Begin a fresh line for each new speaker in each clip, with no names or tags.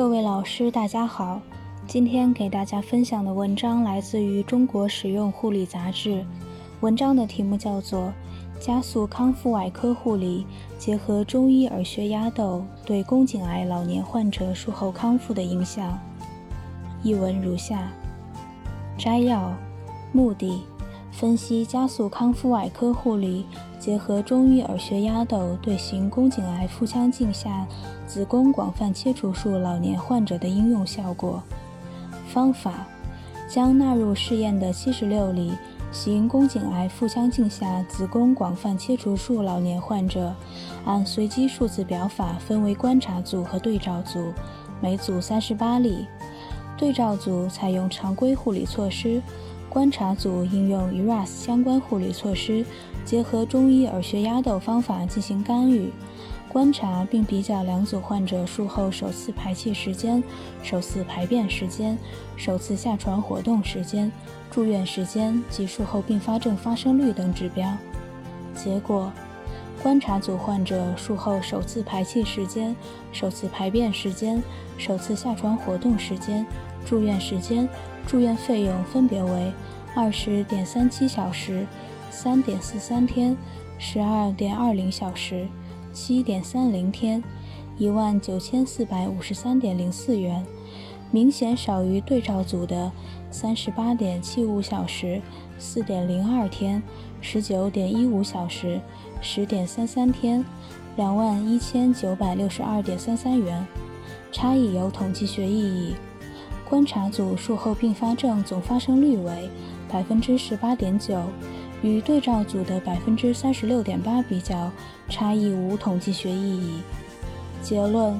各位老师，大家好。今天给大家分享的文章来自于《中国实用护理杂志》，文章的题目叫做《加速康复外科护理，结合中医耳穴压豆对宫颈癌老年患者术后康复的影响》。译文如下：摘要，目的。分析加速康复外科护理，结合中医耳穴压豆对行宫颈癌腹腔镜下子宫广泛切除术老年患者的应用效果。方法：将纳入试验的七十六例行宫颈癌腹腔镜下子宫广泛切除术老年患者，按随机数字表法分为观察组和对照组，每组三十八例。对照组采用常规护理措施。观察组应用 ERAS 相关护理措施，结合中医耳穴压豆方法进行干预，观察并比较两组患者术后首次排气时间、首次排便时间、首次下床活动时间、住院时间及术后并发症发生率等指标。结果，观察组患者术后首次排气时间、首次排便时间、首次下床活动时间、住院时间。住院费用分别为二十点三七小时、三点四三天、十二点二零小时、七点三零天，一万九千四百五十三点零四元，明显少于对照组的三十八点七五小时、四点零二天、十九点一五小时、十点三三天，两万一千九百六十二点三三元，差异有统计学意义。观察组术后并发症总发生率为百分之十八点九，与对照组的百分之三十六点八比较，差异无统计学意义。结论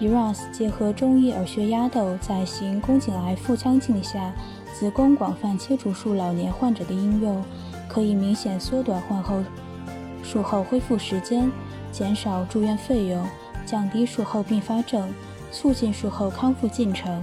：ERAS 结合中医耳穴压豆在行宫颈癌腹腔镜下子宫广泛切除术老年患者的应用，可以明显缩短患后术后恢复时间，减少住院费用，降低术后并发症，促进术后康复进程。